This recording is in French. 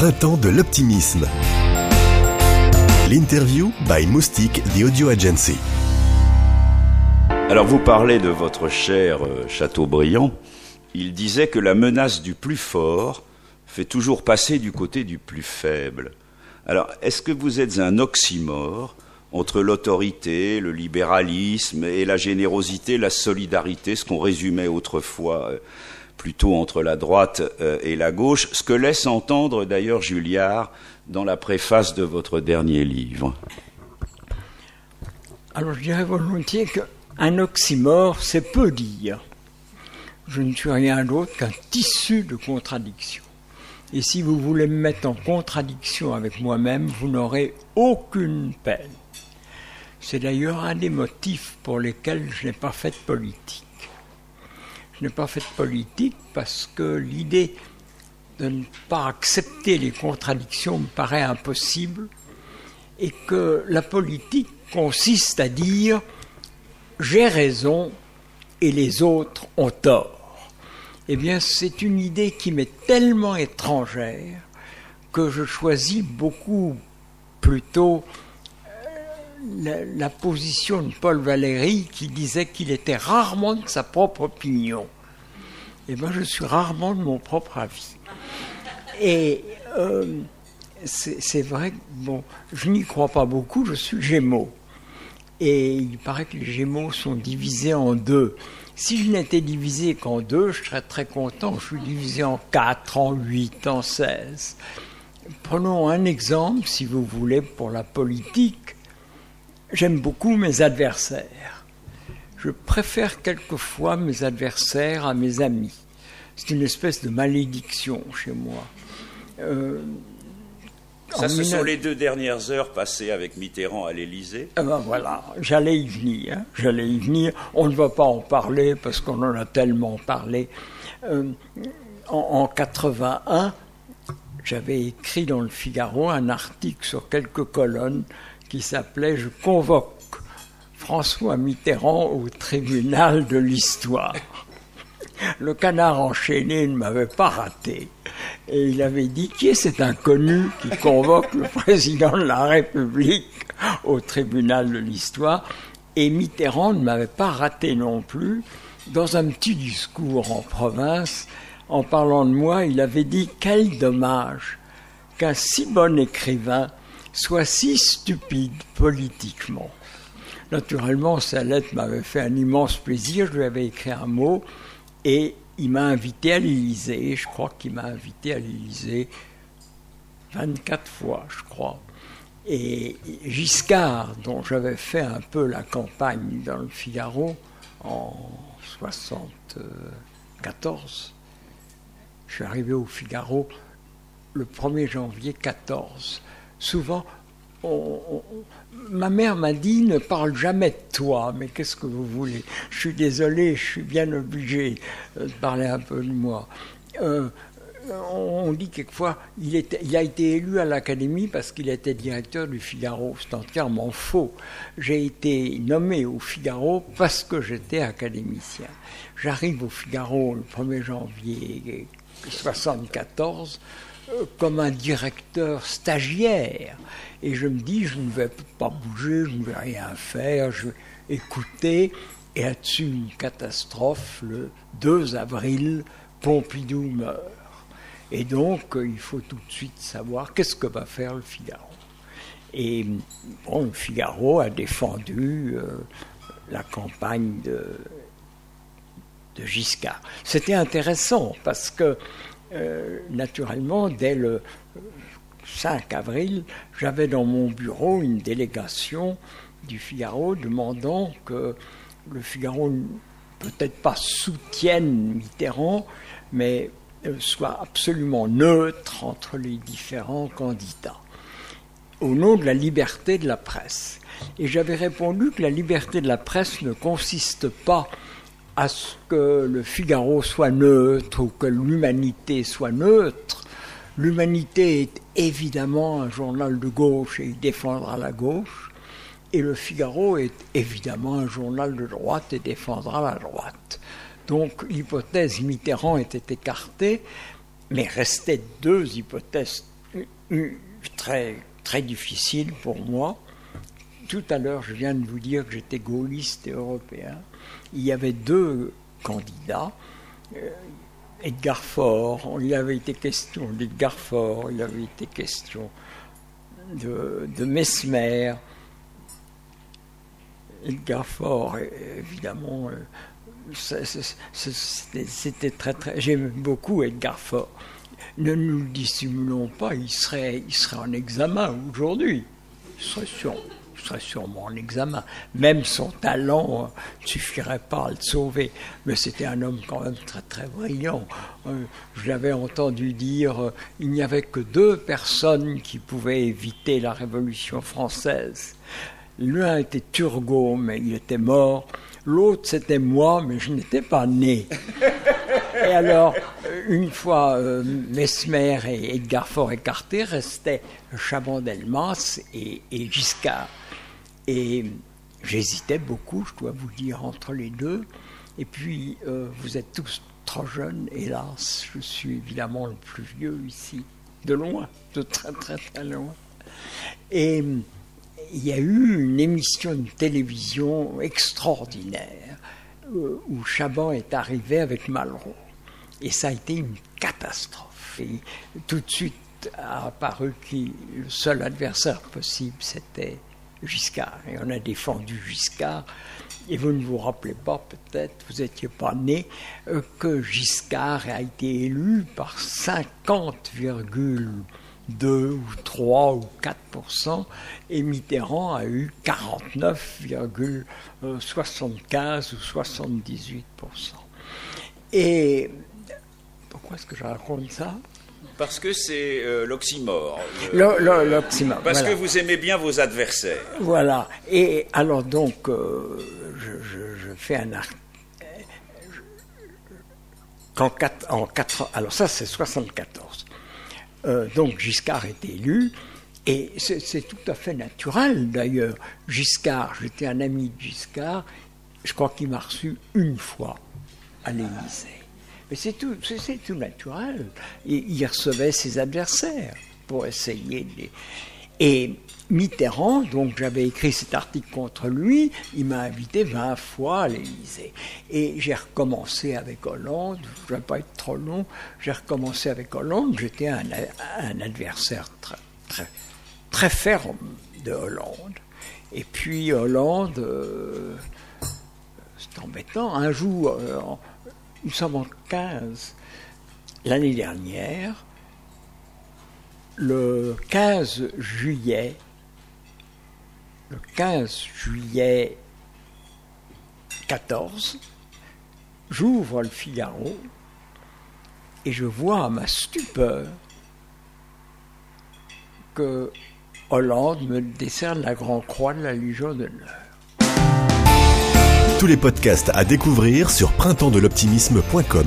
printemps de l'optimisme. L'interview by Moustique, the audio agency. Alors vous parlez de votre cher euh, Chateaubriand. Il disait que la menace du plus fort fait toujours passer du côté du plus faible. Alors est-ce que vous êtes un oxymore entre l'autorité, le libéralisme et la générosité, la solidarité, ce qu'on résumait autrefois euh, plutôt entre la droite euh, et la gauche, ce que laisse entendre d'ailleurs Julliard dans la préface de votre dernier livre Alors je dirais volontiers qu'un oxymore, c'est peu dire. Je ne suis rien d'autre qu'un tissu de contradictions. Et si vous voulez me mettre en contradiction avec moi-même, vous n'aurez aucune peine. C'est d'ailleurs un des motifs pour lesquels je n'ai pas fait de politique. Je n'ai pas fait de politique parce que l'idée de ne pas accepter les contradictions me paraît impossible et que la politique consiste à dire j'ai raison et les autres ont tort. Eh bien, c'est une idée qui m'est tellement étrangère que je choisis beaucoup plutôt euh, la, position de Paul Valéry qui disait qu'il était rarement de sa propre opinion. Eh bien, je suis rarement de mon propre avis. Et euh, c'est vrai que bon, je n'y crois pas beaucoup, je suis Gémeaux. Et il paraît que les Gémeaux sont divisés en deux. Si je n'étais divisé qu'en deux, je serais très content. Je suis divisé en quatre, en huit, en seize. Prenons un exemple, si vous voulez, pour la politique. J'aime beaucoup mes adversaires. Je préfère quelquefois mes adversaires à mes amis. C'est une espèce de malédiction chez moi. Euh, ça, ce sont les deux dernières heures passées avec Mitterrand à l'Élysée. Eh ben voilà, j'allais y venir. Hein. J'allais y venir. On ne va pas en parler parce qu'on en a tellement parlé. Euh, en, en 81, j'avais écrit dans le Figaro un article sur quelques colonnes qui s'appelait Je convoque François Mitterrand au tribunal de l'histoire. Le canard enchaîné ne m'avait pas raté. Et il avait dit qui est cet inconnu qui convoque le président de la République au tribunal de l'histoire? Et Mitterrand ne m'avait pas raté non plus. Dans un petit discours en province, en parlant de moi, il avait dit quel dommage qu'un si bon écrivain soit si stupide politiquement. Naturellement, sa lettre m'avait fait un immense plaisir. Je lui avais écrit un mot et il m'a invité à l'Élysée. Je crois qu'il m'a invité à l'Élysée 24 fois, je crois. Et Giscard, dont j'avais fait un peu la campagne dans le Figaro en 74, je suis arrivé au Figaro le 1er janvier 14. Souvent, ma mère m'a dit ne parle jamais de toi, mais qu'est-ce que vous voulez? Je suis désolé, je suis bien obligé de parler un peu de moi. Euh, on dit quelquefois il, il a été élu à l'Académie parce qu'il était directeur du Figaro. C'est entièrement faux. J'ai été nommé au Figaro parce que j'étais académicien. J'arrive au Figaro le 1er janvier 1974 euh, comme un directeur stagiaire. Et je me dis, je ne vais pas bouger, je ne vais rien faire, je vais écouter. Et là-dessus, une catastrophe, le 2 avril, Pompidou meurt. Et donc, euh, il faut tout de suite savoir qu'est-ce que va faire le Figaro. Et bon, le Figaro a défendu euh, la campagne de, de Giscard. C'était intéressant parce que, naturellement, dès le 5 avril, j'avais dans mon bureau une délégation du Figaro demandant que le Figaro peut-être pas soutienne Mitterrand, mais euh, soit absolument neutre entre les différents candidats, au nom de la liberté de la presse. Et j'avais répondu que la liberté de la presse ne consiste pas à ce que le Figaro soit neutre ou que l'humanité soit neutre, L'Humanité est évidemment un journal de gauche et il défendra la gauche. Et le Figaro est évidemment un journal de droite et défendra la droite. Donc l'hypothèse Mitterrand était écartée, mais restait deux hypothèses très, très difficile pour moi. Tout à l'heure, je viens de vous dire que j'étais gaulliste et européen. Il y avait deux candidats. Euh, Edgar Faure, il avait été question d'Edgar Faure, il avait été question de, Mesmer. Edgar Faure, évidemment, euh, c'était très très. J'aime beaucoup Edgar Faure. Ne nous le dissimulons pas, il serait, il serait en examen aujourd'hui. Il serait serait sûrement en examen. Même son talent ne suffirait pas à le sauver. Mais c'était un homme quand même très très brillant. Euh, je l'avais entendu dire euh, il n'y avait que deux personnes qui pouvaient éviter la Révolution française. L'un était Turgot, mais il était mort. L'autre, c'était moi, mais je n'étais pas né. Et alors, une fois euh, Mesmer et Edgar Faure écartés, restaient Chaban-Delmas et, et Giscard. Et j'hésitais beaucoup, je dois vous dire, entre les deux. Et puis, euh, vous êtes tous trop jeunes, hélas. Je suis évidemment le plus vieux ici, de loin, de très très très loin. Et il y a eu une émission de télévision extraordinaire euh, où Chaban est arrivé avec Malraux. Et ça a été une catastrophe. Et tout de suite a apparu que le seul adversaire possible, c'était Giscard. Et on a défendu Giscard. Et vous ne vous rappelez pas, peut-être, vous n'étiez pas né, euh, que Giscard a été élu par 50,2 ou 3 ou 4% et Mitterrand a eu 49,75 ou 78% Et pourquoi est-ce que je raconte ça? Parce que c'est euh, l'oxymore. l'oxymore. Parce que vous aimez bien vos adversaires. Voilà. Et alors donc, euh, je, fais un article. En, en alors ça c'est 74. Euh, donc Giscard est élu. Et c'est tout à fait naturel d'ailleurs. Giscard, j'étais un ami de Giscard, je crois qu'il m'a reçu une fois à l'Élysée. Mais c'est tout, c'est tout naturel. Il, recevait ses adversaires pour essayer de Et Mitterrand, donc j'avais écrit cet article contre lui, il m'a invité 20 fois à l'Élysée. Et j'ai recommencé avec Hollande, je ne vais pas être trop long, j'ai recommencé avec Hollande, j'étais un, adversaire très ferme de Hollande. Et puis Hollande, euh, c'est embêtant, un jour, euh, nous sommes en 15. L'année dernière, le 15 juillet, le 15 juillet 14, j'ouvre le Figaro et je vois à ma stupeur que Hollande me décerne la Grand Croix de la Légion d'honneur. Tous les podcasts à découvrir sur printempsdeloptimisme.com.